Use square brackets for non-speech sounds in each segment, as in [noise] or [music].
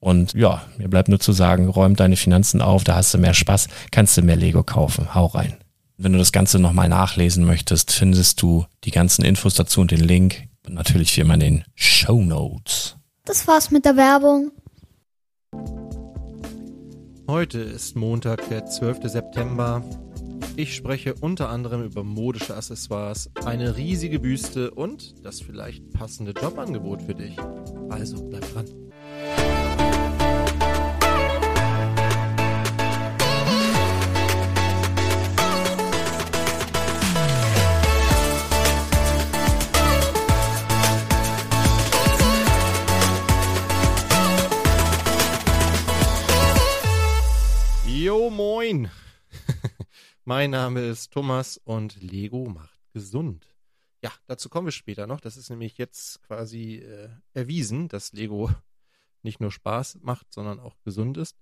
Und ja, mir bleibt nur zu sagen, räum deine Finanzen auf, da hast du mehr Spaß, kannst du mehr Lego kaufen. Hau rein. Wenn du das Ganze nochmal nachlesen möchtest, findest du die ganzen Infos dazu und den Link. Und natürlich wie immer in den Show Notes. Das war's mit der Werbung. Heute ist Montag, der 12. September. Ich spreche unter anderem über modische Accessoires, eine riesige Büste und das vielleicht passende Jobangebot für dich. Also bleib dran. Moin. [laughs] mein Name ist Thomas und Lego macht gesund. Ja, dazu kommen wir später noch. Das ist nämlich jetzt quasi äh, erwiesen, dass Lego [laughs] nicht nur Spaß macht, sondern auch gesund ist.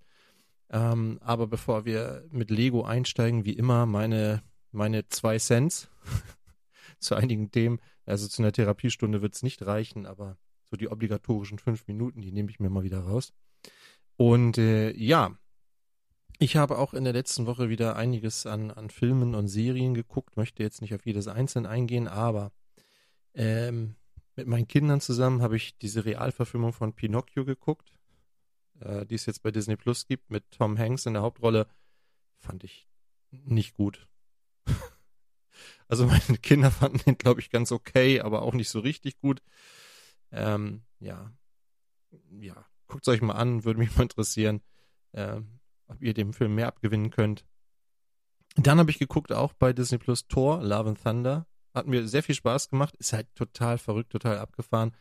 Ähm, aber bevor wir mit Lego einsteigen, wie immer meine, meine zwei Cents [laughs] zu einigen Themen. Also zu einer Therapiestunde wird es nicht reichen, aber so die obligatorischen fünf Minuten, die nehme ich mir mal wieder raus. Und äh, ja, ich habe auch in der letzten Woche wieder einiges an, an Filmen und Serien geguckt, möchte jetzt nicht auf jedes einzeln eingehen, aber ähm, mit meinen Kindern zusammen habe ich diese Realverfilmung von Pinocchio geguckt, äh, die es jetzt bei Disney Plus gibt, mit Tom Hanks in der Hauptrolle. Fand ich nicht gut. [laughs] also meine Kinder fanden den, glaube ich, ganz okay, aber auch nicht so richtig gut. Ähm, ja, ja, guckt es euch mal an, würde mich mal interessieren. Ähm, ob ihr dem Film mehr abgewinnen könnt. Dann habe ich geguckt auch bei Disney Plus Thor, Love and Thunder. Hat mir sehr viel Spaß gemacht. Ist halt total verrückt, total abgefahren.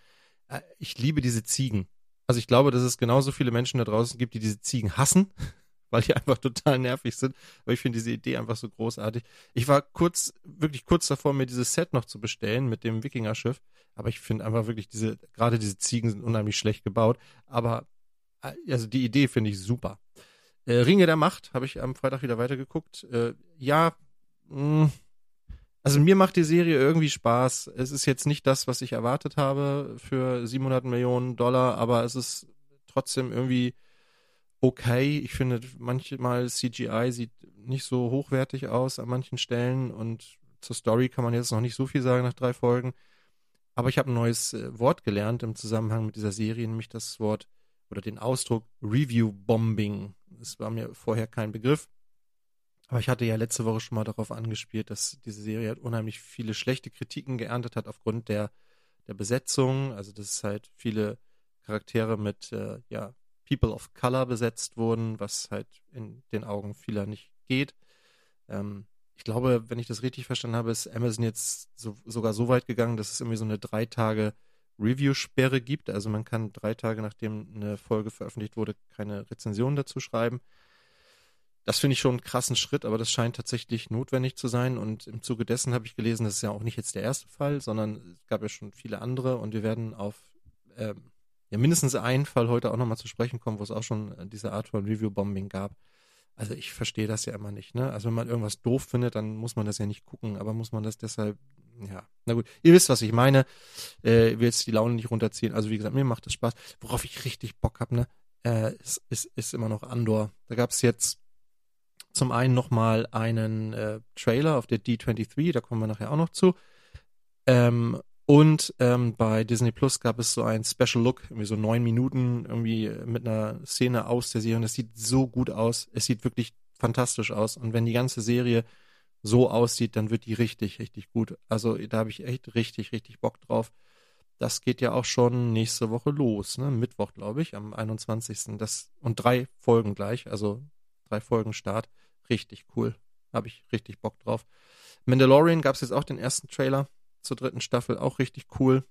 Äh, ich liebe diese Ziegen. Also ich glaube, dass es genauso viele Menschen da draußen gibt, die diese Ziegen hassen, [laughs] weil die einfach total nervig sind. Aber ich finde diese Idee einfach so großartig. Ich war kurz, wirklich kurz davor, mir dieses Set noch zu bestellen mit dem Wikinger-Schiff. Aber ich finde einfach wirklich diese, gerade diese Ziegen sind unheimlich schlecht gebaut. Aber, äh, also die Idee finde ich super. Äh, Ringe der Macht habe ich am Freitag wieder weitergeguckt. Äh, ja, mh, also mir macht die Serie irgendwie Spaß. Es ist jetzt nicht das, was ich erwartet habe für 700 Millionen Dollar, aber es ist trotzdem irgendwie okay. Ich finde, manchmal CGI sieht nicht so hochwertig aus an manchen Stellen und zur Story kann man jetzt noch nicht so viel sagen nach drei Folgen. Aber ich habe ein neues äh, Wort gelernt im Zusammenhang mit dieser Serie, nämlich das Wort oder den Ausdruck Review Bombing. Das war mir vorher kein Begriff. Aber ich hatte ja letzte Woche schon mal darauf angespielt, dass diese Serie halt unheimlich viele schlechte Kritiken geerntet hat aufgrund der, der Besetzung. Also, dass es halt viele Charaktere mit, äh, ja, People of Color besetzt wurden, was halt in den Augen vieler nicht geht. Ähm, ich glaube, wenn ich das richtig verstanden habe, ist Amazon jetzt so, sogar so weit gegangen, dass es irgendwie so eine drei Tage Review-Sperre gibt. Also man kann drei Tage, nachdem eine Folge veröffentlicht wurde, keine Rezension dazu schreiben. Das finde ich schon einen krassen Schritt, aber das scheint tatsächlich notwendig zu sein. Und im Zuge dessen habe ich gelesen, das ist ja auch nicht jetzt der erste Fall, sondern es gab ja schon viele andere und wir werden auf ähm, ja, mindestens einen Fall heute auch nochmal zu sprechen kommen, wo es auch schon äh, diese Art von Review-Bombing gab. Also ich verstehe das ja immer nicht, ne? Also wenn man irgendwas doof findet, dann muss man das ja nicht gucken, aber muss man das deshalb, ja, na gut, ihr wisst, was ich meine. Äh, will jetzt die Laune nicht runterziehen. Also wie gesagt, mir macht das Spaß. Worauf ich richtig Bock habe, ne? Äh, ist, ist, ist immer noch Andor. Da gab es jetzt zum einen nochmal einen äh, Trailer auf der D23, da kommen wir nachher auch noch zu. Ähm, und ähm, bei Disney Plus gab es so einen Special Look, irgendwie so neun Minuten irgendwie mit einer Szene aus der Serie. Und das sieht so gut aus. Es sieht wirklich fantastisch aus. Und wenn die ganze Serie so aussieht, dann wird die richtig, richtig gut. Also da habe ich echt richtig, richtig Bock drauf. Das geht ja auch schon nächste Woche los, ne? Mittwoch, glaube ich, am 21. Das, und drei Folgen gleich, also drei Folgen Start. Richtig cool. Habe ich richtig Bock drauf. Mandalorian gab es jetzt auch den ersten Trailer zur dritten Staffel. Auch richtig cool.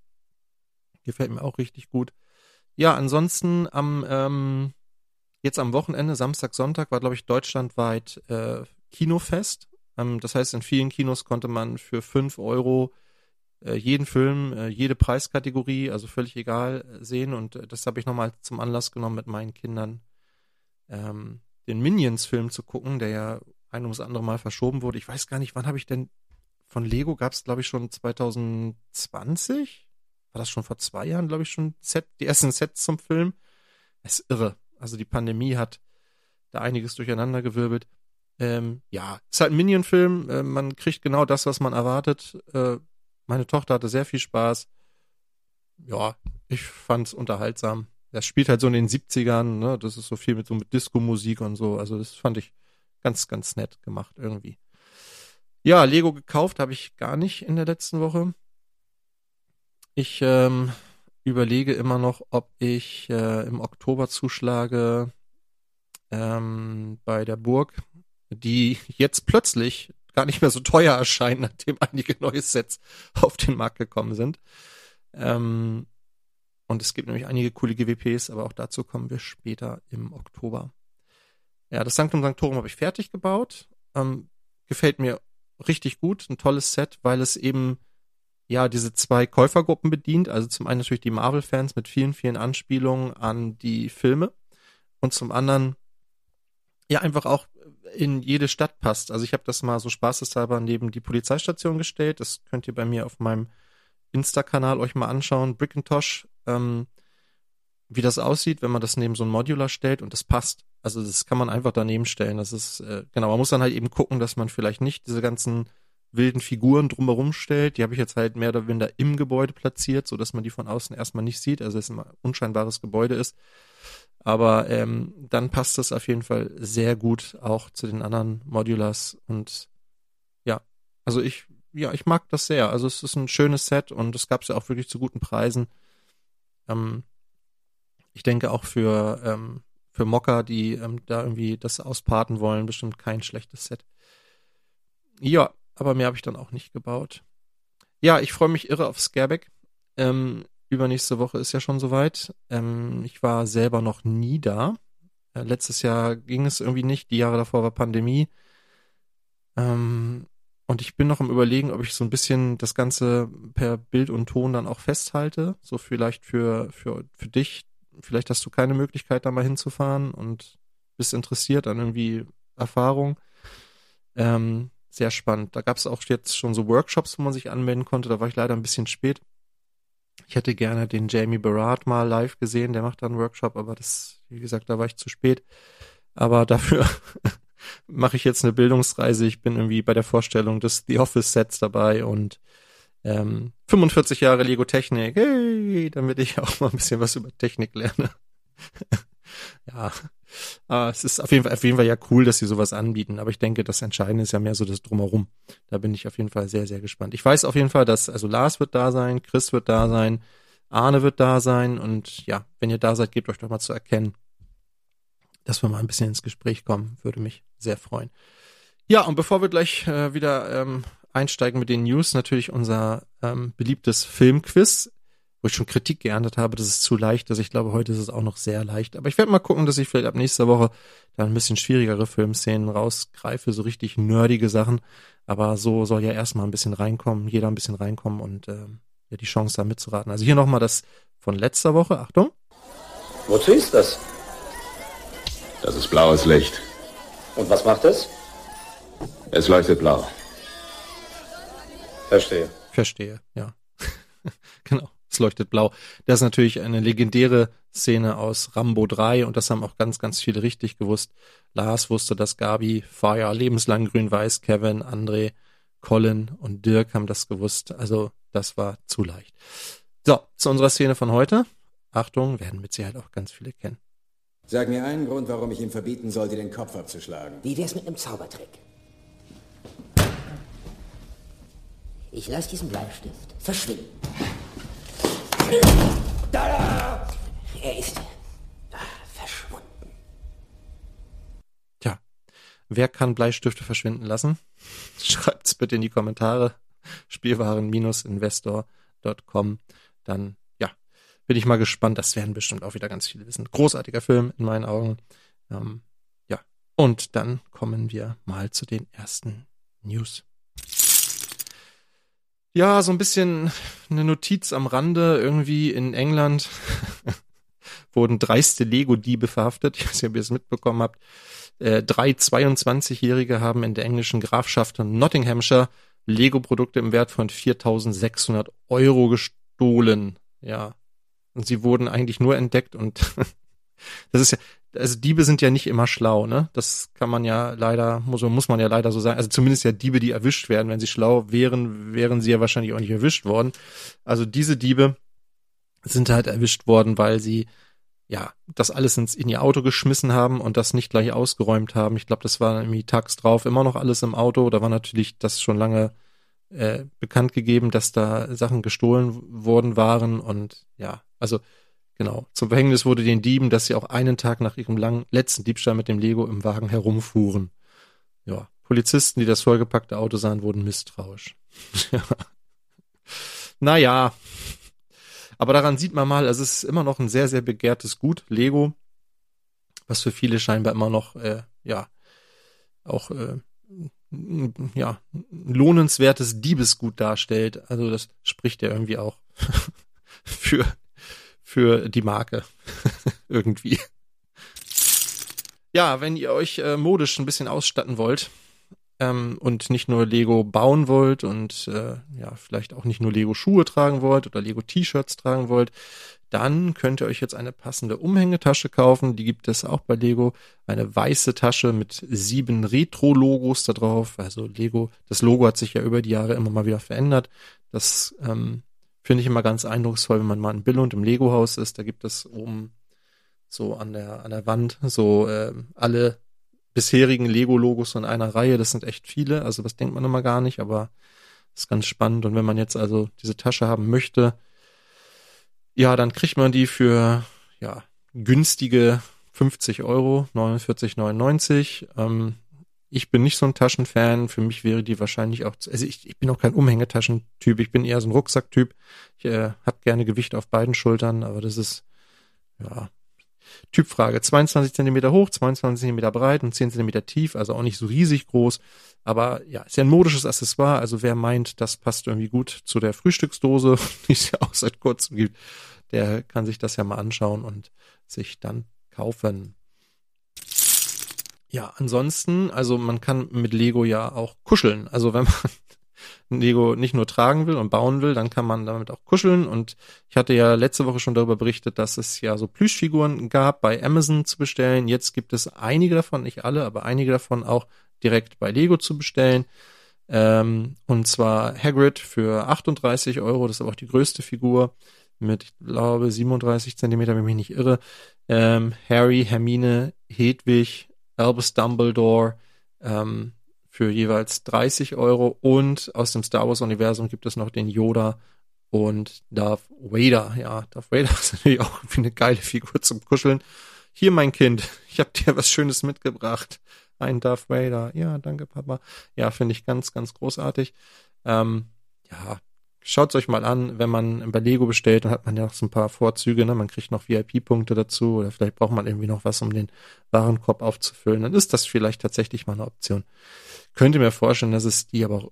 Gefällt mir auch richtig gut. Ja, ansonsten am ähm, jetzt am Wochenende, Samstag, Sonntag, war, glaube ich, deutschlandweit äh, Kinofest. Ähm, das heißt, in vielen Kinos konnte man für 5 Euro äh, jeden Film, äh, jede Preiskategorie, also völlig egal, äh, sehen. Und das habe ich nochmal zum Anlass genommen mit meinen Kindern. Ähm, den Minions-Film zu gucken, der ja ein ums andere Mal verschoben wurde. Ich weiß gar nicht, wann habe ich denn von Lego gab es, glaube ich, schon 2020? War das schon vor zwei Jahren, glaube ich, schon Set, die ersten Sets zum Film? Es ist irre. Also die Pandemie hat da einiges durcheinander gewirbelt. Ähm, ja, ist halt ein Minion-Film. Äh, man kriegt genau das, was man erwartet. Äh, meine Tochter hatte sehr viel Spaß. Ja, ich fand's unterhaltsam das spielt halt so in den 70ern, ne? Das ist so viel mit so mit Disco-Musik und so. Also das fand ich ganz, ganz nett gemacht irgendwie. Ja, Lego gekauft habe ich gar nicht in der letzten Woche. Ich ähm, überlege immer noch, ob ich äh, im Oktober zuschlage ähm, bei der Burg, die jetzt plötzlich gar nicht mehr so teuer erscheint, nachdem einige neue Sets auf den Markt gekommen sind. Ähm, und es gibt nämlich einige coole GWPs, aber auch dazu kommen wir später im Oktober. Ja, das Sanctum Sanctorum habe ich fertig gebaut. Ähm, gefällt mir richtig gut, ein tolles Set, weil es eben ja diese zwei Käufergruppen bedient. Also zum einen natürlich die Marvel-Fans mit vielen, vielen Anspielungen an die Filme und zum anderen ja einfach auch in jede Stadt passt. Also ich habe das mal so spaßeshalber neben die Polizeistation gestellt. Das könnt ihr bei mir auf meinem Insta-Kanal euch mal anschauen. Brickintosh ähm, wie das aussieht, wenn man das neben so ein Modular stellt und das passt. Also das kann man einfach daneben stellen. Das ist, äh, genau, man muss dann halt eben gucken, dass man vielleicht nicht diese ganzen wilden Figuren drumherum stellt. Die habe ich jetzt halt mehr oder weniger im Gebäude platziert, so dass man die von außen erstmal nicht sieht, also es ein unscheinbares Gebäude ist. Aber ähm, dann passt das auf jeden Fall sehr gut auch zu den anderen Modulars und ja, also ich, ja, ich mag das sehr. Also es ist ein schönes Set und es gab es ja auch wirklich zu guten Preisen. Ähm, ich denke auch für, ähm, für Mocker, die ähm, da irgendwie das ausparten wollen, bestimmt kein schlechtes Set. Ja, aber mehr habe ich dann auch nicht gebaut. Ja, ich freue mich irre auf Scareback. Ähm, übernächste Woche ist ja schon soweit. Ähm, ich war selber noch nie da. Äh, letztes Jahr ging es irgendwie nicht, die Jahre davor war Pandemie. Ähm, und ich bin noch im Überlegen, ob ich so ein bisschen das Ganze per Bild und Ton dann auch festhalte. So vielleicht für, für, für dich. Vielleicht hast du keine Möglichkeit, da mal hinzufahren und bist interessiert an irgendwie Erfahrung. Ähm, sehr spannend. Da gab es auch jetzt schon so Workshops, wo man sich anmelden konnte. Da war ich leider ein bisschen spät. Ich hätte gerne den Jamie Barat mal live gesehen. Der macht da einen Workshop, aber das, wie gesagt, da war ich zu spät. Aber dafür [laughs] mache ich jetzt eine Bildungsreise. Ich bin irgendwie bei der Vorstellung des The Office Sets dabei und ähm, 45 Jahre Lego Technik. Hey, damit ich auch mal ein bisschen was über Technik lerne. [laughs] ja, äh, es ist auf jeden, Fall, auf jeden Fall ja cool, dass sie sowas anbieten. Aber ich denke, das Entscheidende ist ja mehr so das Drumherum. Da bin ich auf jeden Fall sehr, sehr gespannt. Ich weiß auf jeden Fall, dass, also Lars wird da sein, Chris wird da sein, Arne wird da sein und ja, wenn ihr da seid, gebt euch doch mal zu erkennen, dass wir mal ein bisschen ins Gespräch kommen. Würde mich sehr freuen. Ja, und bevor wir gleich äh, wieder ähm, einsteigen mit den News, natürlich unser ähm, beliebtes Filmquiz, wo ich schon Kritik geerntet habe, das ist zu leicht ist. Ich glaube, heute ist es auch noch sehr leicht. Aber ich werde mal gucken, dass ich vielleicht ab nächster Woche da ein bisschen schwierigere Filmszenen rausgreife, so richtig nerdige Sachen. Aber so soll ja erstmal ein bisschen reinkommen, jeder ein bisschen reinkommen und äh, ja, die Chance da mitzuraten. Also hier nochmal das von letzter Woche. Achtung. Wozu ist das? Das ist blaues Licht. Und was macht es? Es leuchtet blau. Verstehe. Verstehe, ja. [laughs] genau, es leuchtet blau. Das ist natürlich eine legendäre Szene aus Rambo 3 und das haben auch ganz, ganz viele richtig gewusst. Lars wusste das, Gabi, Fire, lebenslang grün-weiß, Kevin, André, Colin und Dirk haben das gewusst. Also das war zu leicht. So, zu unserer Szene von heute. Achtung, werden mit Sicherheit auch ganz viele kennen. Sag mir einen Grund, warum ich ihm verbieten soll, dir den Kopf abzuschlagen. Wie wär's mit einem Zaubertrick? Ich lasse diesen Bleistift verschwinden. Er ist verschwunden. Tja, wer kann Bleistifte verschwinden lassen? [laughs] Schreibt's bitte in die Kommentare. Spielwaren-investor.com. Dann bin ich mal gespannt. Das werden bestimmt auch wieder ganz viele wissen. Großartiger Film in meinen Augen. Ähm, ja. Und dann kommen wir mal zu den ersten News. Ja, so ein bisschen eine Notiz am Rande. Irgendwie in England [laughs] wurden dreiste Lego-Diebe verhaftet. Ich weiß nicht, ob ihr es mitbekommen habt. Äh, drei 22-Jährige haben in der englischen Grafschaft Nottinghamshire Lego-Produkte im Wert von 4.600 Euro gestohlen. Ja, und sie wurden eigentlich nur entdeckt und [laughs] das ist ja, also Diebe sind ja nicht immer schlau, ne? Das kann man ja leider, muss, muss man ja leider so sagen. Also zumindest ja Diebe, die erwischt werden. Wenn sie schlau wären, wären sie ja wahrscheinlich auch nicht erwischt worden. Also diese Diebe sind halt erwischt worden, weil sie ja das alles ins, in ihr Auto geschmissen haben und das nicht gleich ausgeräumt haben. Ich glaube, das war irgendwie tags drauf immer noch alles im Auto. Da war natürlich das schon lange äh, bekannt gegeben, dass da Sachen gestohlen worden waren und ja, also genau. Zum Verhängnis wurde den Dieben, dass sie auch einen Tag nach ihrem langen letzten Diebstahl mit dem Lego im Wagen herumfuhren. Ja, Polizisten, die das vollgepackte Auto sahen, wurden misstrauisch. [laughs] naja, aber daran sieht man mal, es ist immer noch ein sehr, sehr begehrtes Gut, Lego, was für viele scheinbar immer noch, äh, ja, auch äh, ja, lohnenswertes Diebesgut darstellt. Also das spricht ja irgendwie auch [laughs] für, für die Marke. [laughs] irgendwie. Ja, wenn ihr euch äh, modisch ein bisschen ausstatten wollt ähm, und nicht nur Lego bauen wollt und äh, ja, vielleicht auch nicht nur Lego Schuhe tragen wollt oder Lego T-Shirts tragen wollt, dann könnt ihr euch jetzt eine passende Umhängetasche kaufen. Die gibt es auch bei Lego. Eine weiße Tasche mit sieben Retro-Logos da drauf. Also Lego, das Logo hat sich ja über die Jahre immer mal wieder verändert. Das ähm, finde ich immer ganz eindrucksvoll, wenn man mal in Billund im Lego-Haus ist. Da gibt es oben so an der, an der Wand so äh, alle bisherigen Lego-Logos in einer Reihe. Das sind echt viele. Also das denkt man immer gar nicht, aber ist ganz spannend. Und wenn man jetzt also diese Tasche haben möchte, ja, dann kriegt man die für ja günstige 50 Euro, 49,99. Ähm, ich bin nicht so ein Taschenfan. Für mich wäre die wahrscheinlich auch, also ich, ich bin auch kein Umhängetaschentyp. Ich bin eher so ein Rucksacktyp. Ich äh, habe gerne Gewicht auf beiden Schultern, aber das ist, ja, Typfrage. 22 Zentimeter hoch, 22 Zentimeter breit und 10 Zentimeter tief, also auch nicht so riesig groß. Aber ja, ist ja ein modisches Accessoire. Also wer meint, das passt irgendwie gut zu der Frühstücksdose, [laughs] die es ja auch seit kurzem gibt, der kann sich das ja mal anschauen und sich dann kaufen. Ja, ansonsten, also man kann mit Lego ja auch kuscheln. Also wenn man [laughs] Lego nicht nur tragen will und bauen will, dann kann man damit auch kuscheln. Und ich hatte ja letzte Woche schon darüber berichtet, dass es ja so Plüschfiguren gab bei Amazon zu bestellen. Jetzt gibt es einige davon, nicht alle, aber einige davon auch direkt bei Lego zu bestellen. Ähm, und zwar Hagrid für 38 Euro, das ist aber auch die größte Figur mit, ich glaube, 37 Zentimeter, wenn ich mich nicht irre. Ähm, Harry, Hermine, Hedwig, Albus Dumbledore ähm, für jeweils 30 Euro. Und aus dem Star Wars-Universum gibt es noch den Yoda und Darth Vader. Ja, Darth Vader [laughs] ist natürlich auch wie eine geile Figur zum Kuscheln. Hier, mein Kind, [laughs] ich habe dir was Schönes mitgebracht. Ein Darth Vader. Ja, danke, Papa. Ja, finde ich ganz, ganz großartig. Ähm, ja, Schaut euch mal an, wenn man bei Lego bestellt, dann hat man ja noch so ein paar Vorzüge, ne? Man kriegt noch VIP-Punkte dazu oder vielleicht braucht man irgendwie noch was, um den Warenkorb aufzufüllen. Dann ist das vielleicht tatsächlich mal eine Option. Könnte mir vorstellen, dass es die aber auch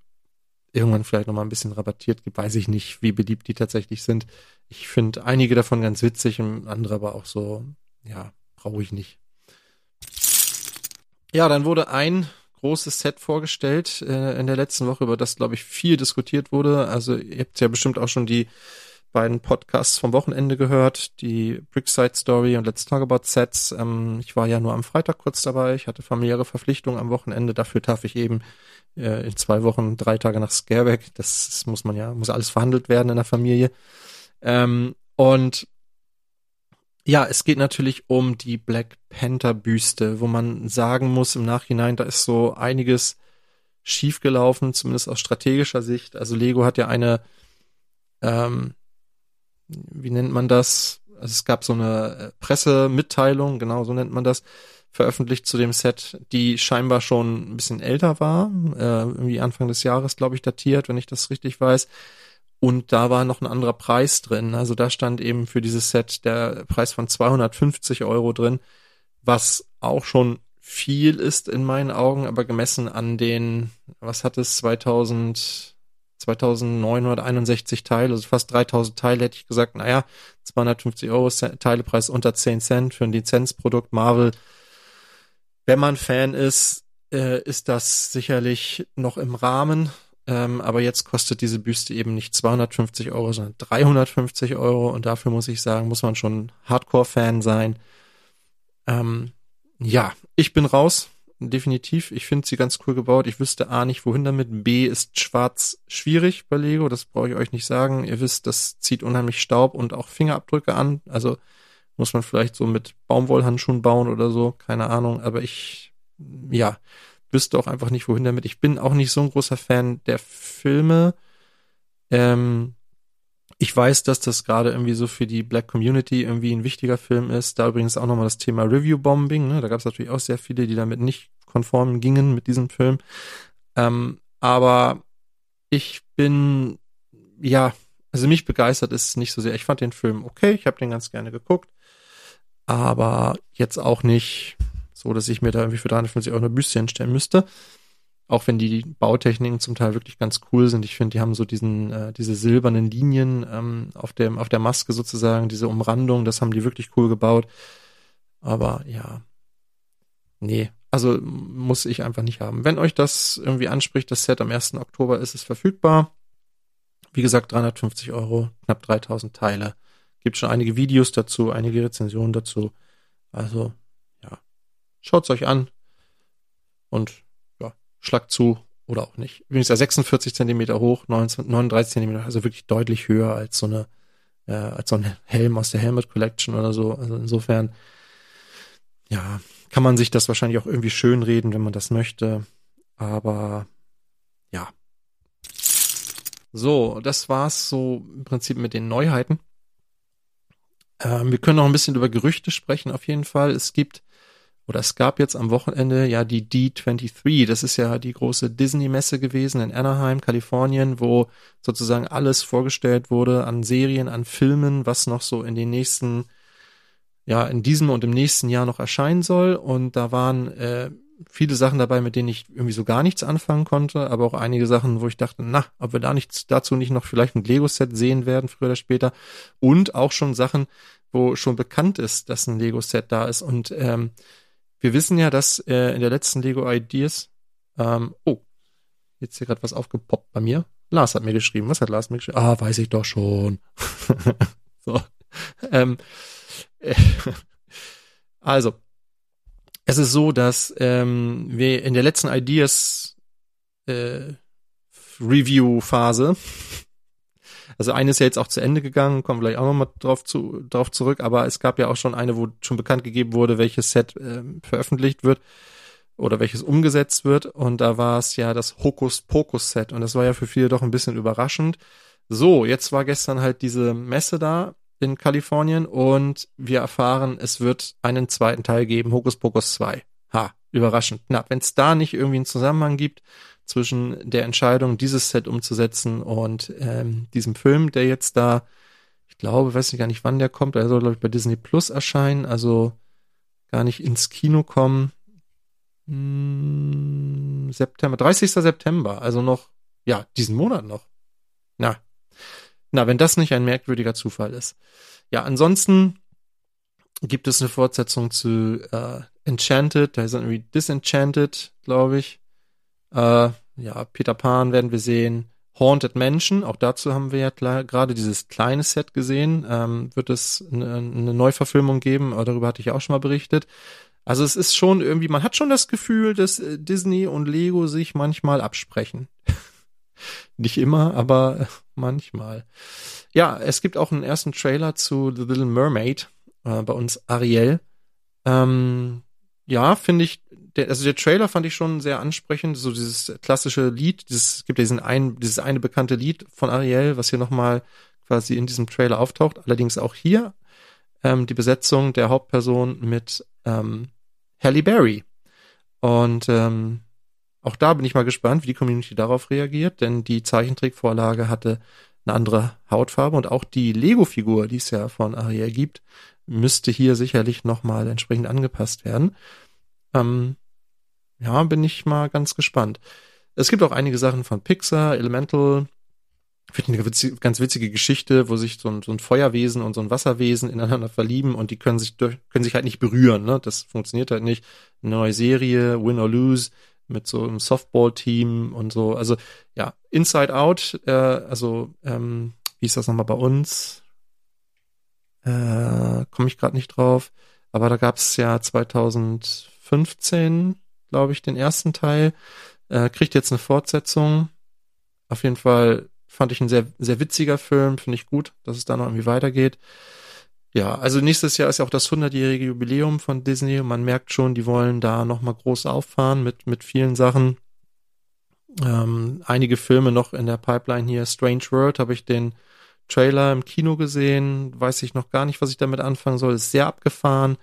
irgendwann vielleicht noch mal ein bisschen rabattiert gibt. Weiß ich nicht, wie beliebt die tatsächlich sind. Ich finde einige davon ganz witzig und andere aber auch so, ja, brauche ich nicht. Ja, dann wurde ein großes Set vorgestellt äh, in der letzten Woche, über das, glaube ich, viel diskutiert wurde. Also ihr habt ja bestimmt auch schon die beiden Podcasts vom Wochenende gehört, die Brickside Story und Let's Talk About Sets. Ähm, ich war ja nur am Freitag kurz dabei. Ich hatte familiäre Verpflichtungen am Wochenende. Dafür darf ich eben äh, in zwei Wochen drei Tage nach Scareback. Das, das muss man ja, muss alles verhandelt werden in der Familie. Ähm, und ja, es geht natürlich um die Black Panther Büste, wo man sagen muss im Nachhinein, da ist so einiges schiefgelaufen, zumindest aus strategischer Sicht. Also Lego hat ja eine, ähm, wie nennt man das? Also es gab so eine äh, Pressemitteilung, genau so nennt man das, veröffentlicht zu dem Set, die scheinbar schon ein bisschen älter war, äh, irgendwie Anfang des Jahres, glaube ich, datiert, wenn ich das richtig weiß. Und da war noch ein anderer Preis drin. Also da stand eben für dieses Set der Preis von 250 Euro drin, was auch schon viel ist in meinen Augen, aber gemessen an den, was hat es, 2000, 2961 Teile, also fast 3000 Teile, hätte ich gesagt, naja, 250 Euro Teilepreis unter 10 Cent für ein Lizenzprodukt Marvel. Wenn man Fan ist, äh, ist das sicherlich noch im Rahmen. Ähm, aber jetzt kostet diese Büste eben nicht 250 Euro, sondern 350 Euro. Und dafür muss ich sagen, muss man schon Hardcore-Fan sein. Ähm, ja, ich bin raus. Definitiv. Ich finde sie ganz cool gebaut. Ich wüsste A nicht, wohin damit. B ist schwarz schwierig bei Lego. Das brauche ich euch nicht sagen. Ihr wisst, das zieht unheimlich Staub und auch Fingerabdrücke an. Also muss man vielleicht so mit Baumwollhandschuhen bauen oder so. Keine Ahnung. Aber ich, ja, wüsste auch einfach nicht, wohin damit. Ich bin auch nicht so ein großer Fan der Filme. Ähm, ich weiß, dass das gerade irgendwie so für die Black Community irgendwie ein wichtiger Film ist. Da übrigens auch nochmal das Thema Review-Bombing. Ne? Da gab es natürlich auch sehr viele, die damit nicht konform gingen mit diesem Film. Ähm, aber ich bin, ja, also mich begeistert ist nicht so sehr. Ich fand den Film okay, ich habe den ganz gerne geguckt, aber jetzt auch nicht so dass ich mir da irgendwie für 350 Euro eine Büste hinstellen müsste. Auch wenn die Bautechniken zum Teil wirklich ganz cool sind. Ich finde, die haben so diesen, äh, diese silbernen Linien ähm, auf, dem, auf der Maske sozusagen, diese Umrandung, das haben die wirklich cool gebaut. Aber ja, nee, also muss ich einfach nicht haben. Wenn euch das irgendwie anspricht, das Set am 1. Oktober ist es verfügbar. Wie gesagt, 350 Euro, knapp 3000 Teile. Gibt schon einige Videos dazu, einige Rezensionen dazu. Also Schaut's euch an und ja, schlagt zu oder auch nicht. Übrigens ja 46 Zentimeter hoch, 39 Zentimeter, also wirklich deutlich höher als so eine, äh, als so ein Helm aus der Helmet Collection oder so. Also insofern, ja, kann man sich das wahrscheinlich auch irgendwie schön reden, wenn man das möchte. Aber ja. So, das war's so im Prinzip mit den Neuheiten. Ähm, wir können noch ein bisschen über Gerüchte sprechen, auf jeden Fall. Es gibt oder es gab jetzt am Wochenende ja die D23, das ist ja die große Disney-Messe gewesen in Anaheim, Kalifornien, wo sozusagen alles vorgestellt wurde an Serien, an Filmen, was noch so in den nächsten ja in diesem und im nächsten Jahr noch erscheinen soll. Und da waren äh, viele Sachen dabei, mit denen ich irgendwie so gar nichts anfangen konnte, aber auch einige Sachen, wo ich dachte, na, ob wir da nichts dazu nicht noch vielleicht ein Lego-Set sehen werden, früher oder später. Und auch schon Sachen, wo schon bekannt ist, dass ein Lego-Set da ist. Und ähm, wir wissen ja, dass äh, in der letzten Lego Ideas, ähm, oh, jetzt hier gerade was aufgepoppt bei mir. Lars hat mir geschrieben. Was hat Lars mir geschrieben? Ah, weiß ich doch schon. [laughs] so. Ähm, äh, [laughs] also, es ist so, dass ähm, wir in der letzten Ideas äh, Review Phase, also eine ist ja jetzt auch zu Ende gegangen, kommen gleich auch nochmal drauf, zu, drauf zurück, aber es gab ja auch schon eine, wo schon bekannt gegeben wurde, welches Set äh, veröffentlicht wird oder welches umgesetzt wird und da war es ja das Hokus Pokus Set und das war ja für viele doch ein bisschen überraschend. So, jetzt war gestern halt diese Messe da in Kalifornien und wir erfahren, es wird einen zweiten Teil geben, Hokus Pokus 2. Ha, überraschend. Na, wenn es da nicht irgendwie einen Zusammenhang gibt zwischen der Entscheidung, dieses Set umzusetzen und ähm, diesem Film, der jetzt da, ich glaube, weiß nicht gar nicht, wann der kommt, er soll, glaube ich, bei Disney Plus erscheinen, also gar nicht ins Kino kommen. Hm, September, 30. September, also noch, ja, diesen Monat noch. Na, na, wenn das nicht ein merkwürdiger Zufall ist. Ja, ansonsten gibt es eine Fortsetzung zu äh, Enchanted, da ist irgendwie Disenchanted, glaube ich. Äh, ja, Peter Pan werden wir sehen. Haunted Mansion, auch dazu haben wir ja gerade dieses kleine Set gesehen. Ähm, wird es eine, eine Neuverfilmung geben, darüber hatte ich auch schon mal berichtet. Also es ist schon irgendwie, man hat schon das Gefühl, dass äh, Disney und Lego sich manchmal absprechen. [laughs] Nicht immer, aber [laughs] manchmal. Ja, es gibt auch einen ersten Trailer zu The Little Mermaid, äh, bei uns Ariel. Ähm, ja, finde ich, der, also der Trailer fand ich schon sehr ansprechend, so dieses klassische Lied, dieses, es gibt ja diesen ein, dieses eine bekannte Lied von Ariel, was hier nochmal quasi in diesem Trailer auftaucht, allerdings auch hier ähm, die Besetzung der Hauptperson mit ähm, Halle Berry. Und ähm, auch da bin ich mal gespannt, wie die Community darauf reagiert, denn die Zeichentrickvorlage hatte eine andere Hautfarbe und auch die Lego-Figur, die es ja von Ariel gibt, müsste hier sicherlich nochmal entsprechend angepasst werden. Ähm, ja, bin ich mal ganz gespannt. Es gibt auch einige Sachen von Pixar, Elemental. Finde eine ganz witzige Geschichte, wo sich so ein, so ein, Feuerwesen und so ein Wasserwesen ineinander verlieben und die können sich durch, können sich halt nicht berühren. Ne? Das funktioniert halt nicht. Eine neue Serie, Win or Lose, mit so einem Softball-Team und so. Also ja, Inside Out, äh, also ähm, wie ist das nochmal bei uns? Äh, Komme ich gerade nicht drauf. Aber da gab es ja 2015, glaube ich, den ersten Teil. Äh, kriegt jetzt eine Fortsetzung. Auf jeden Fall fand ich ein sehr, sehr witziger Film. Finde ich gut, dass es da noch irgendwie weitergeht. Ja, also nächstes Jahr ist ja auch das 100-jährige Jubiläum von Disney. Man merkt schon, die wollen da nochmal groß auffahren mit, mit vielen Sachen. Ähm, einige Filme noch in der Pipeline hier. Strange World habe ich den Trailer im Kino gesehen. Weiß ich noch gar nicht, was ich damit anfangen soll. Ist sehr abgefahren.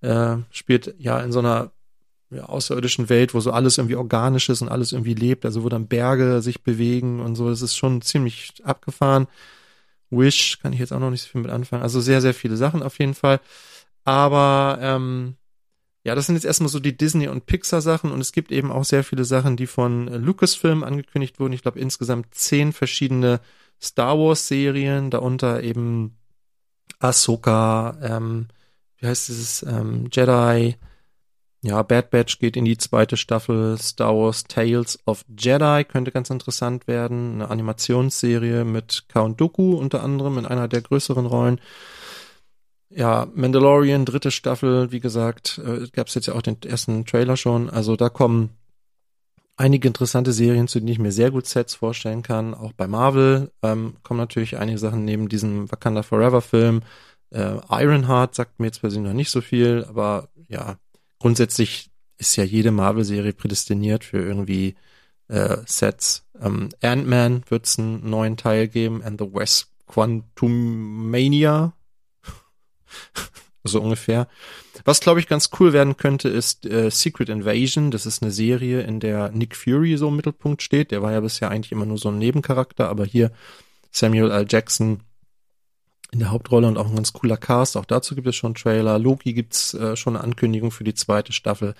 Äh, spielt ja in so einer ja, außerirdischen Welt, wo so alles irgendwie organisch ist und alles irgendwie lebt. Also wo dann Berge sich bewegen und so. Das ist schon ziemlich abgefahren. Wish kann ich jetzt auch noch nicht so viel mit anfangen. Also sehr, sehr viele Sachen auf jeden Fall. Aber ähm, ja, das sind jetzt erstmal so die Disney- und Pixar-Sachen und es gibt eben auch sehr viele Sachen, die von Lucasfilm angekündigt wurden. Ich glaube insgesamt zehn verschiedene Star Wars-Serien, darunter eben Ahsoka, ähm, wie heißt dieses, ähm, Jedi, ja, Bad Batch geht in die zweite Staffel. Star Wars Tales of Jedi könnte ganz interessant werden. Eine Animationsserie mit Count Dooku unter anderem in einer der größeren Rollen. Ja, Mandalorian, dritte Staffel, wie gesagt, äh, gab es jetzt ja auch den ersten Trailer schon. Also da kommen einige interessante Serien, zu denen ich mir sehr gut Sets vorstellen kann. Auch bei Marvel ähm, kommen natürlich einige Sachen neben diesem Wakanda Forever Film. Äh, Ironheart sagt mir jetzt persönlich noch nicht so viel, aber ja, grundsätzlich ist ja jede Marvel-Serie prädestiniert für irgendwie äh, Sets. Ähm, Ant-Man wird es einen neuen Teil geben, and the West Quantum Mania. [laughs] so ungefähr. Was, glaube ich, ganz cool werden könnte, ist äh, Secret Invasion. Das ist eine Serie, in der Nick Fury so im Mittelpunkt steht. Der war ja bisher eigentlich immer nur so ein Nebencharakter, aber hier Samuel L. Jackson in der Hauptrolle und auch ein ganz cooler Cast. Auch dazu gibt es schon Trailer. Loki gibt's äh, schon eine Ankündigung für die zweite Staffel.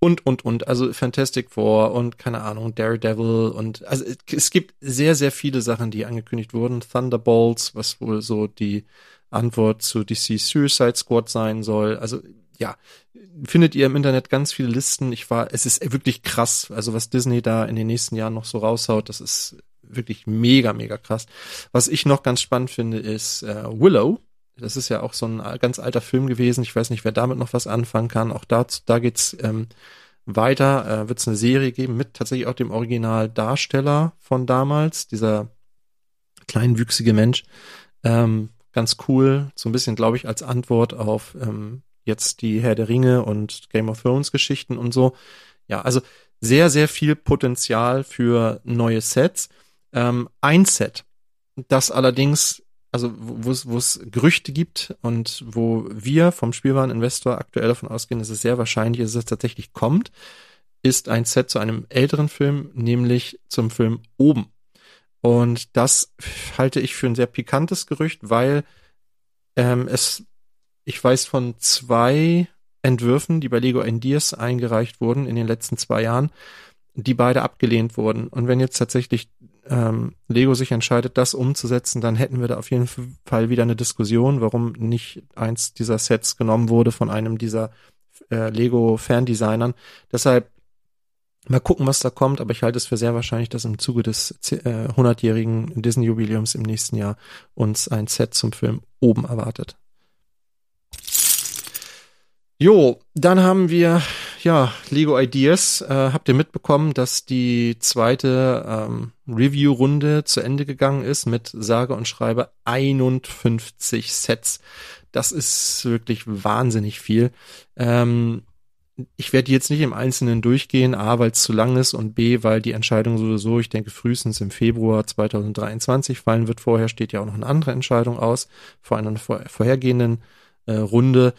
Und, und, und. Also Fantastic Four und keine Ahnung, Daredevil und also es gibt sehr, sehr viele Sachen, die angekündigt wurden. Thunderbolts, was wohl so die Antwort zu DC Suicide Squad sein soll. Also ja, findet ihr im Internet ganz viele Listen. Ich war, es ist wirklich krass. Also was Disney da in den nächsten Jahren noch so raushaut, das ist wirklich mega, mega krass. Was ich noch ganz spannend finde, ist äh, Willow. Das ist ja auch so ein ganz alter Film gewesen. Ich weiß nicht, wer damit noch was anfangen kann. Auch da, da geht's ähm, weiter. Äh, Wird es eine Serie geben mit tatsächlich auch dem Originaldarsteller von damals, dieser kleinwüchsige Mensch. Ähm, ganz cool. So ein bisschen, glaube ich, als Antwort auf ähm, jetzt die Herr der Ringe und Game of Thrones Geschichten und so. Ja, also sehr, sehr viel Potenzial für neue Sets. Ähm, ein Set, das allerdings, also wo es Gerüchte gibt und wo wir vom Spielwareninvestor aktuell davon ausgehen, dass es sehr wahrscheinlich ist, dass es tatsächlich kommt, ist ein Set zu einem älteren Film, nämlich zum Film Oben. Und das halte ich für ein sehr pikantes Gerücht, weil ähm, es, ich weiß von zwei Entwürfen, die bei Lego Ideas eingereicht wurden in den letzten zwei Jahren, die beide abgelehnt wurden. Und wenn jetzt tatsächlich ähm, Lego sich entscheidet, das umzusetzen, dann hätten wir da auf jeden Fall wieder eine Diskussion, warum nicht eins dieser Sets genommen wurde von einem dieser äh, Lego-Fandesignern. Deshalb mal gucken, was da kommt, aber ich halte es für sehr wahrscheinlich, dass im Zuge des äh, 100-jährigen Disney-Jubiläums im nächsten Jahr uns ein Set zum Film oben erwartet. Jo, dann haben wir ja Lego Ideas. Äh, habt ihr mitbekommen, dass die zweite ähm, Review-Runde zu Ende gegangen ist mit sage und schreibe 51 Sets. Das ist wirklich wahnsinnig viel. Ähm, ich werde jetzt nicht im Einzelnen durchgehen, A, weil es zu lang ist und B, weil die Entscheidung sowieso, ich denke, frühestens im Februar 2023 fallen wird. Vorher steht ja auch noch eine andere Entscheidung aus, vor einer vorhergehenden äh, Runde.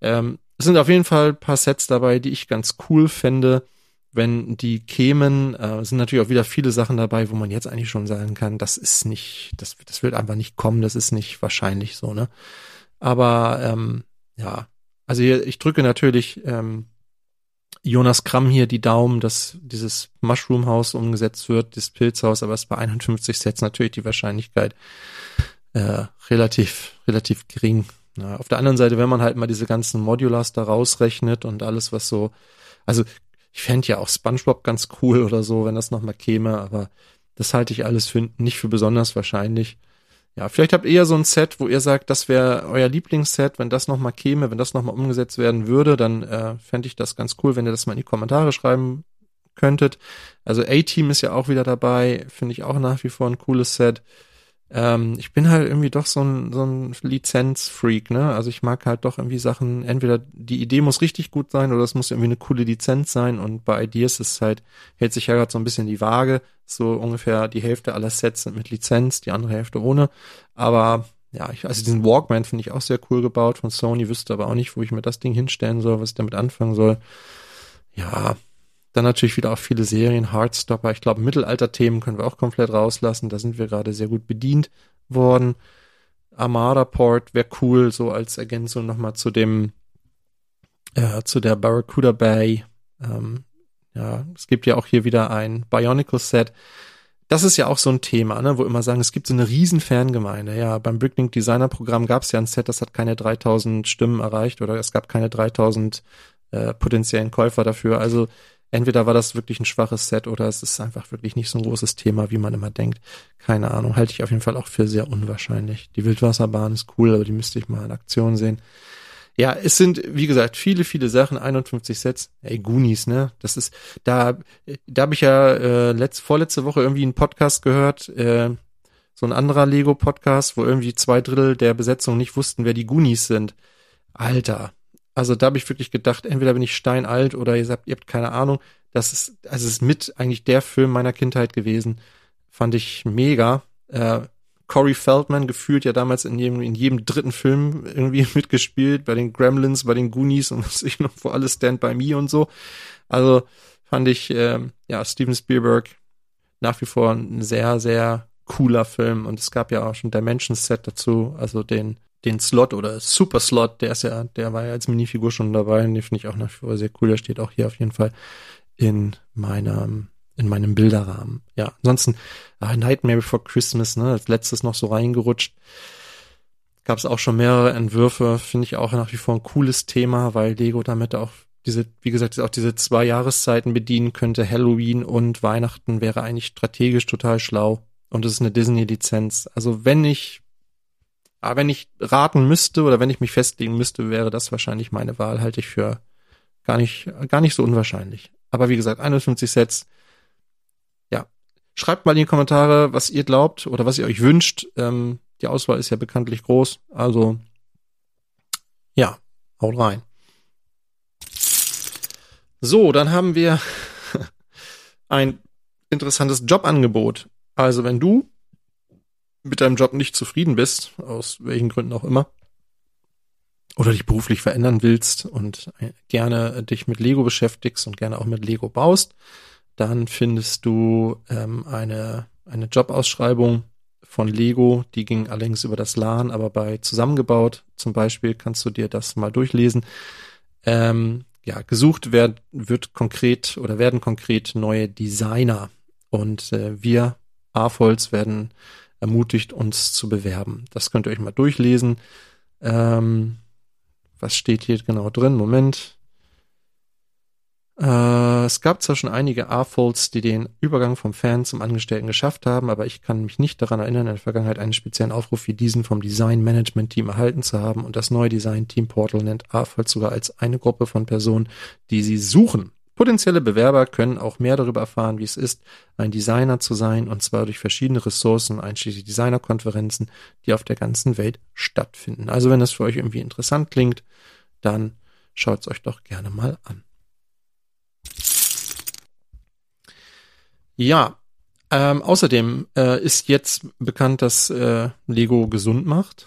Ähm, es sind auf jeden Fall paar Sets dabei, die ich ganz cool fände, wenn die kämen. Äh, sind natürlich auch wieder viele Sachen dabei, wo man jetzt eigentlich schon sagen kann, das ist nicht, das, das wird einfach nicht kommen, das ist nicht wahrscheinlich so, ne? Aber ähm, ja, also hier, ich drücke natürlich ähm, Jonas Kramm hier die Daumen, dass dieses Mushroom House umgesetzt wird, das Pilzhaus, aber es ist bei 51 Sets natürlich die Wahrscheinlichkeit äh, relativ, relativ gering. Ja, auf der anderen Seite, wenn man halt mal diese ganzen Modulars da rausrechnet und alles, was so, also ich fände ja auch SpongeBob ganz cool oder so, wenn das nochmal käme, aber das halte ich alles für nicht für besonders wahrscheinlich. Ja, vielleicht habt ihr ja so ein Set, wo ihr sagt, das wäre euer Lieblingsset, wenn das nochmal käme, wenn das nochmal umgesetzt werden würde, dann äh, fände ich das ganz cool, wenn ihr das mal in die Kommentare schreiben könntet. Also A-Team ist ja auch wieder dabei, finde ich auch nach wie vor ein cooles Set. Ähm, ich bin halt irgendwie doch so ein, so ein Lizenzfreak, ne? Also ich mag halt doch irgendwie Sachen, entweder die Idee muss richtig gut sein oder es muss irgendwie eine coole Lizenz sein und bei Ideas ist halt, hält sich ja gerade so ein bisschen die Waage. So ungefähr die Hälfte aller Sets sind mit Lizenz, die andere Hälfte ohne. Aber ja, ich, also diesen Walkman finde ich auch sehr cool gebaut von Sony, wüsste aber auch nicht, wo ich mir das Ding hinstellen soll, was ich damit anfangen soll. Ja, dann natürlich wieder auch viele Serien, Heartstopper. Ich glaube, Mittelalter-Themen können wir auch komplett rauslassen. Da sind wir gerade sehr gut bedient worden. Armada Port wäre cool, so als Ergänzung nochmal zu dem, äh, zu der Barracuda Bay. Ähm, ja, es gibt ja auch hier wieder ein Bionicle Set. Das ist ja auch so ein Thema, ne, wo immer sagen, es gibt so eine riesen Fangemeinde. Ja, beim Bricklink Designer Programm gab es ja ein Set, das hat keine 3000 Stimmen erreicht oder es gab keine 3000 äh, potenziellen Käufer dafür. Also entweder war das wirklich ein schwaches Set oder es ist einfach wirklich nicht so ein großes Thema, wie man immer denkt. Keine Ahnung, halte ich auf jeden Fall auch für sehr unwahrscheinlich. Die Wildwasserbahn ist cool, aber die müsste ich mal in Aktion sehen. Ja, es sind, wie gesagt, viele, viele Sachen, 51 Sets. Ey, Goonies, ne? Das ist, da, da habe ich ja äh, letzt, vorletzte Woche irgendwie einen Podcast gehört, äh, so ein anderer Lego-Podcast, wo irgendwie zwei Drittel der Besetzung nicht wussten, wer die Goonies sind. Alter, also da habe ich wirklich gedacht, entweder bin ich steinalt oder ihr sagt, ihr habt keine Ahnung. Das ist, also es ist mit eigentlich der Film meiner Kindheit gewesen. Fand ich mega. Äh, Corey Feldman gefühlt ja damals in jedem, in jedem dritten Film irgendwie [laughs] mitgespielt, bei den Gremlins, bei den Goonies und was ich noch vor alles Stand by Me und so. Also fand ich, äh, ja, Steven Spielberg nach wie vor ein sehr, sehr cooler Film. Und es gab ja auch schon Dimension Set dazu, also den, den Slot oder Super Slot, der ist ja, der war ja als Minifigur schon dabei. Und den finde ich auch nach wie vor sehr cool. Der steht auch hier auf jeden Fall in meinem, in meinem Bilderrahmen. Ja, ansonsten, ah, Nightmare Before Christmas, ne, als letztes noch so reingerutscht. Gab es auch schon mehrere Entwürfe, finde ich auch nach wie vor ein cooles Thema, weil Lego damit auch diese, wie gesagt, auch diese zwei Jahreszeiten bedienen könnte. Halloween und Weihnachten wäre eigentlich strategisch total schlau. Und es ist eine Disney-Lizenz. Also wenn ich, aber ah, wenn ich raten müsste oder wenn ich mich festlegen müsste, wäre das wahrscheinlich meine Wahl, halte ich für gar nicht, gar nicht so unwahrscheinlich. Aber wie gesagt, 51 Sets. Ja. Schreibt mal in die Kommentare, was ihr glaubt oder was ihr euch wünscht. Ähm, die Auswahl ist ja bekanntlich groß. Also, ja, haut rein. So, dann haben wir [laughs] ein interessantes Jobangebot. Also, wenn du mit deinem Job nicht zufrieden bist, aus welchen Gründen auch immer, oder dich beruflich verändern willst und gerne dich mit Lego beschäftigst und gerne auch mit Lego baust, dann findest du ähm, eine, eine Jobausschreibung von Lego, die ging allerdings über das LAN, aber bei zusammengebaut zum Beispiel kannst du dir das mal durchlesen. Ähm, ja, gesucht wird, wird konkret oder werden konkret neue Designer und äh, wir AFOLs werden ermutigt, uns zu bewerben. Das könnt ihr euch mal durchlesen. Ähm, was steht hier genau drin? Moment. Äh, es gab zwar schon einige A-Folds, die den Übergang vom Fan zum Angestellten geschafft haben, aber ich kann mich nicht daran erinnern, in der Vergangenheit einen speziellen Aufruf wie diesen vom Design Management Team erhalten zu haben und das neue Design Team Portal nennt A-Folds sogar als eine Gruppe von Personen, die sie suchen. Potenzielle Bewerber können auch mehr darüber erfahren, wie es ist, ein Designer zu sein, und zwar durch verschiedene Ressourcen, einschließlich Designerkonferenzen, die auf der ganzen Welt stattfinden. Also wenn das für euch irgendwie interessant klingt, dann schaut es euch doch gerne mal an. Ja, ähm, außerdem äh, ist jetzt bekannt, dass äh, Lego gesund macht.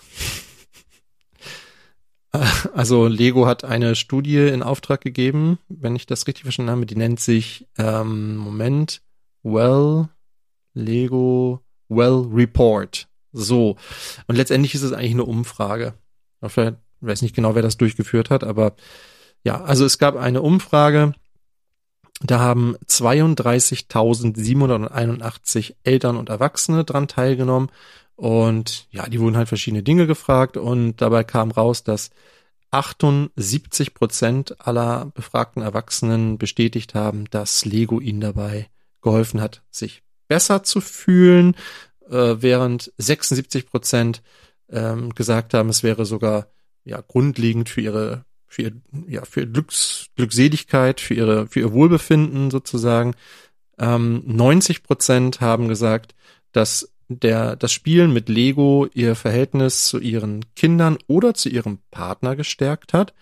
[laughs] also Lego hat eine Studie in Auftrag gegeben, wenn ich das richtig verstanden habe, die nennt sich ähm, Moment Well Lego Well Report. So. Und letztendlich ist es eigentlich eine Umfrage. Vielleicht weiß nicht genau, wer das durchgeführt hat, aber ja, also es gab eine Umfrage da haben 32.781 Eltern und Erwachsene dran teilgenommen. Und ja, die wurden halt verschiedene Dinge gefragt und dabei kam raus, dass 78 Prozent aller befragten Erwachsenen bestätigt haben, dass Lego ihnen dabei geholfen hat, sich besser zu fühlen, äh, während 76 Prozent ähm, gesagt haben, es wäre sogar ja grundlegend für ihre für ihr, ja, für Glücks, Glückseligkeit, für ihre, für ihr Wohlbefinden sozusagen. Ähm, 90 Prozent haben gesagt, dass der, das Spielen mit Lego ihr Verhältnis zu ihren Kindern oder zu ihrem Partner gestärkt hat.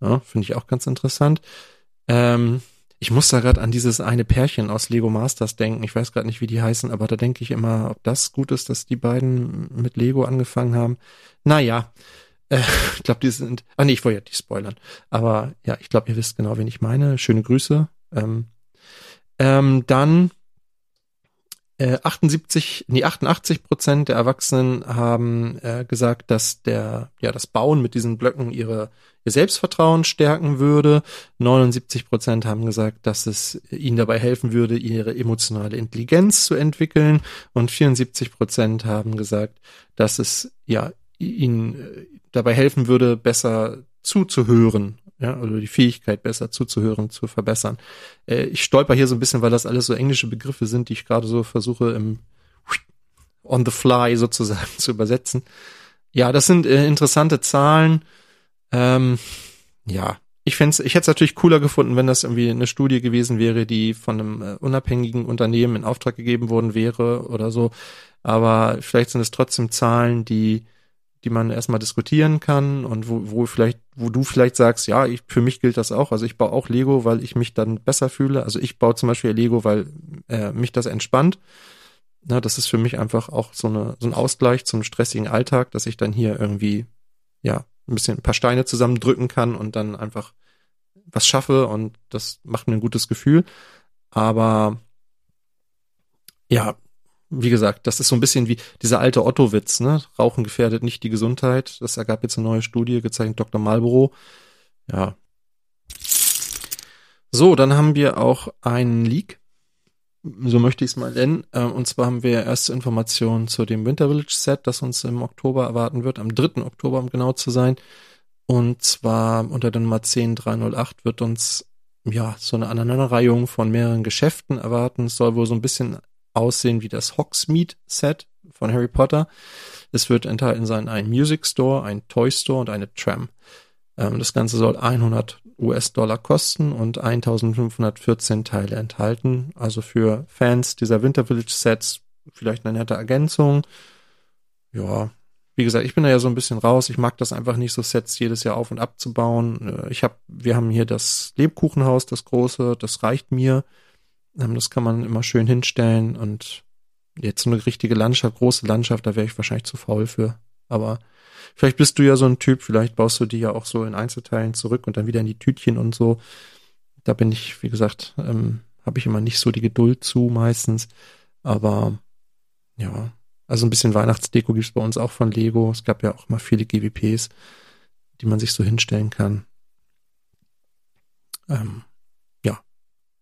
Ja, Finde ich auch ganz interessant. Ähm, ich muss da gerade an dieses eine Pärchen aus Lego Masters denken. Ich weiß gerade nicht, wie die heißen, aber da denke ich immer, ob das gut ist, dass die beiden mit Lego angefangen haben. Naja, äh, [laughs] ich glaube, die sind. Ah nee, ich wollte ja nicht spoilern. Aber ja, ich glaube, ihr wisst genau, wen ich meine. Schöne Grüße. Ähm, ähm, dann äh, 78, nee, 88 Prozent der Erwachsenen haben äh, gesagt, dass der, ja, das Bauen mit diesen Blöcken ihre, ihr Selbstvertrauen stärken würde. 79 Prozent haben gesagt, dass es ihnen dabei helfen würde, ihre emotionale Intelligenz zu entwickeln. Und 74 Prozent haben gesagt, dass es ja ihnen äh, dabei helfen würde, besser zuzuhören, ja, also die Fähigkeit besser zuzuhören, zu verbessern. Äh, ich stolper hier so ein bisschen, weil das alles so englische Begriffe sind, die ich gerade so versuche im on the fly sozusagen [laughs] zu übersetzen. Ja, das sind äh, interessante Zahlen. Ähm, ja, ich fände ich hätte es natürlich cooler gefunden, wenn das irgendwie eine Studie gewesen wäre, die von einem äh, unabhängigen Unternehmen in Auftrag gegeben worden wäre oder so. Aber vielleicht sind es trotzdem Zahlen, die die man erstmal diskutieren kann und wo, wo vielleicht, wo du vielleicht sagst, ja, ich, für mich gilt das auch. Also ich baue auch Lego, weil ich mich dann besser fühle. Also ich baue zum Beispiel Lego, weil äh, mich das entspannt. Na, das ist für mich einfach auch so, eine, so ein Ausgleich zum stressigen Alltag, dass ich dann hier irgendwie, ja, ein bisschen ein paar Steine zusammendrücken kann und dann einfach was schaffe und das macht mir ein gutes Gefühl. Aber ja, wie gesagt, das ist so ein bisschen wie dieser alte Otto-Witz, ne? Rauchen gefährdet nicht die Gesundheit. Das ergab jetzt eine neue Studie, gezeichnet Dr. Marlboro. Ja. So, dann haben wir auch einen Leak. So möchte ich es mal nennen. Äh, und zwar haben wir erste Informationen zu dem Winter Village Set, das uns im Oktober erwarten wird, am 3. Oktober, um genau zu sein. Und zwar unter der Nummer 10308 wird uns ja so eine Aneinanderreihung von mehreren Geschäften erwarten. Es soll wohl so ein bisschen aussehen wie das Hogsmeade Set von Harry Potter. Es wird enthalten sein ein Music Store, ein Toy Store und eine Tram. Ähm, das Ganze soll 100 US-Dollar kosten und 1514 Teile enthalten. Also für Fans dieser Winter Village Sets vielleicht eine nette Ergänzung. Ja, wie gesagt, ich bin da ja so ein bisschen raus. Ich mag das einfach nicht, so Sets jedes Jahr auf und ab zu bauen. Äh, ich habe, wir haben hier das Lebkuchenhaus, das große, das reicht mir. Ähm, das kann man immer schön hinstellen und jetzt so eine richtige Landschaft, große Landschaft, da wäre ich wahrscheinlich zu faul für. Aber vielleicht bist du ja so ein Typ, vielleicht baust du die ja auch so in Einzelteilen zurück und dann wieder in die Tütchen und so. Da bin ich, wie gesagt, ähm, habe ich immer nicht so die Geduld zu meistens. Aber ja, also ein bisschen Weihnachtsdeko gibt's bei uns auch von Lego. Es gab ja auch mal viele GWPs, die man sich so hinstellen kann. Ähm,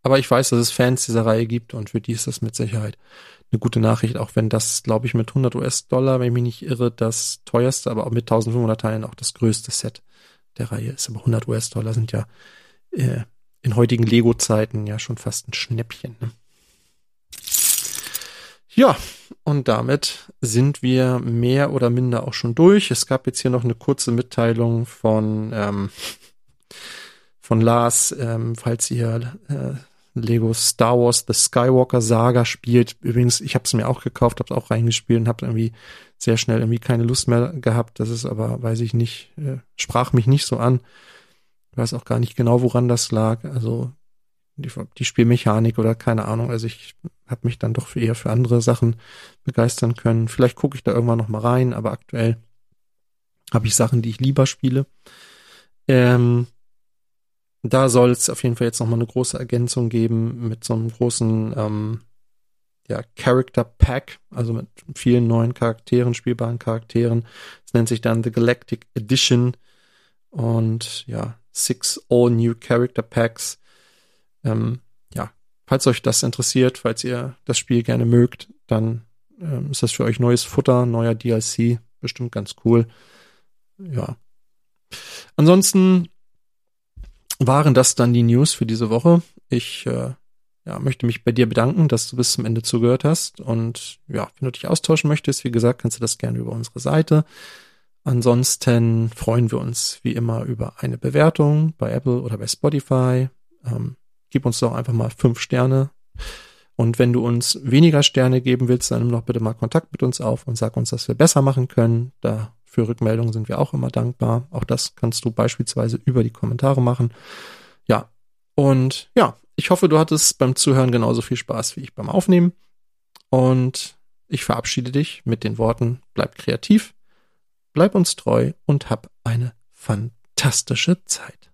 aber ich weiß, dass es Fans dieser Reihe gibt und für die ist das mit Sicherheit eine gute Nachricht, auch wenn das, glaube ich, mit 100 US-Dollar, wenn ich mich nicht irre, das teuerste, aber auch mit 1500 Teilen auch das größte Set der Reihe ist. Aber 100 US-Dollar sind ja äh, in heutigen Lego-Zeiten ja schon fast ein Schnäppchen. Ne? Ja, und damit sind wir mehr oder minder auch schon durch. Es gab jetzt hier noch eine kurze Mitteilung von ähm, von Lars, ähm, falls ihr äh, Lego Star Wars The Skywalker Saga spielt. Übrigens, ich habe es mir auch gekauft, habe es auch reingespielt und habe irgendwie sehr schnell irgendwie keine Lust mehr gehabt. Das ist aber, weiß ich nicht, äh, sprach mich nicht so an. Ich weiß auch gar nicht genau, woran das lag. Also die, die Spielmechanik oder keine Ahnung. Also ich habe mich dann doch für eher für andere Sachen begeistern können. Vielleicht gucke ich da irgendwann noch mal rein, aber aktuell habe ich Sachen, die ich lieber spiele. Ähm, da soll es auf jeden Fall jetzt nochmal eine große Ergänzung geben mit so einem großen ähm, ja, Character Pack, also mit vielen neuen Charakteren, spielbaren Charakteren. Es nennt sich dann The Galactic Edition und ja, six all new Character Packs. Ähm, ja, falls euch das interessiert, falls ihr das Spiel gerne mögt, dann ähm, ist das für euch neues Futter, neuer DLC, bestimmt ganz cool. Ja. Ansonsten waren das dann die News für diese Woche. Ich äh, ja, möchte mich bei dir bedanken, dass du bis zum Ende zugehört hast. Und ja, wenn du dich austauschen möchtest, wie gesagt, kannst du das gerne über unsere Seite. Ansonsten freuen wir uns wie immer über eine Bewertung bei Apple oder bei Spotify. Ähm, gib uns doch einfach mal fünf Sterne. Und wenn du uns weniger Sterne geben willst, dann nimm doch bitte mal Kontakt mit uns auf und sag uns, dass wir besser machen können. Da für Rückmeldungen sind wir auch immer dankbar. Auch das kannst du beispielsweise über die Kommentare machen. Ja, und ja, ich hoffe, du hattest beim Zuhören genauso viel Spaß wie ich beim Aufnehmen. Und ich verabschiede dich mit den Worten, bleib kreativ, bleib uns treu und hab eine fantastische Zeit.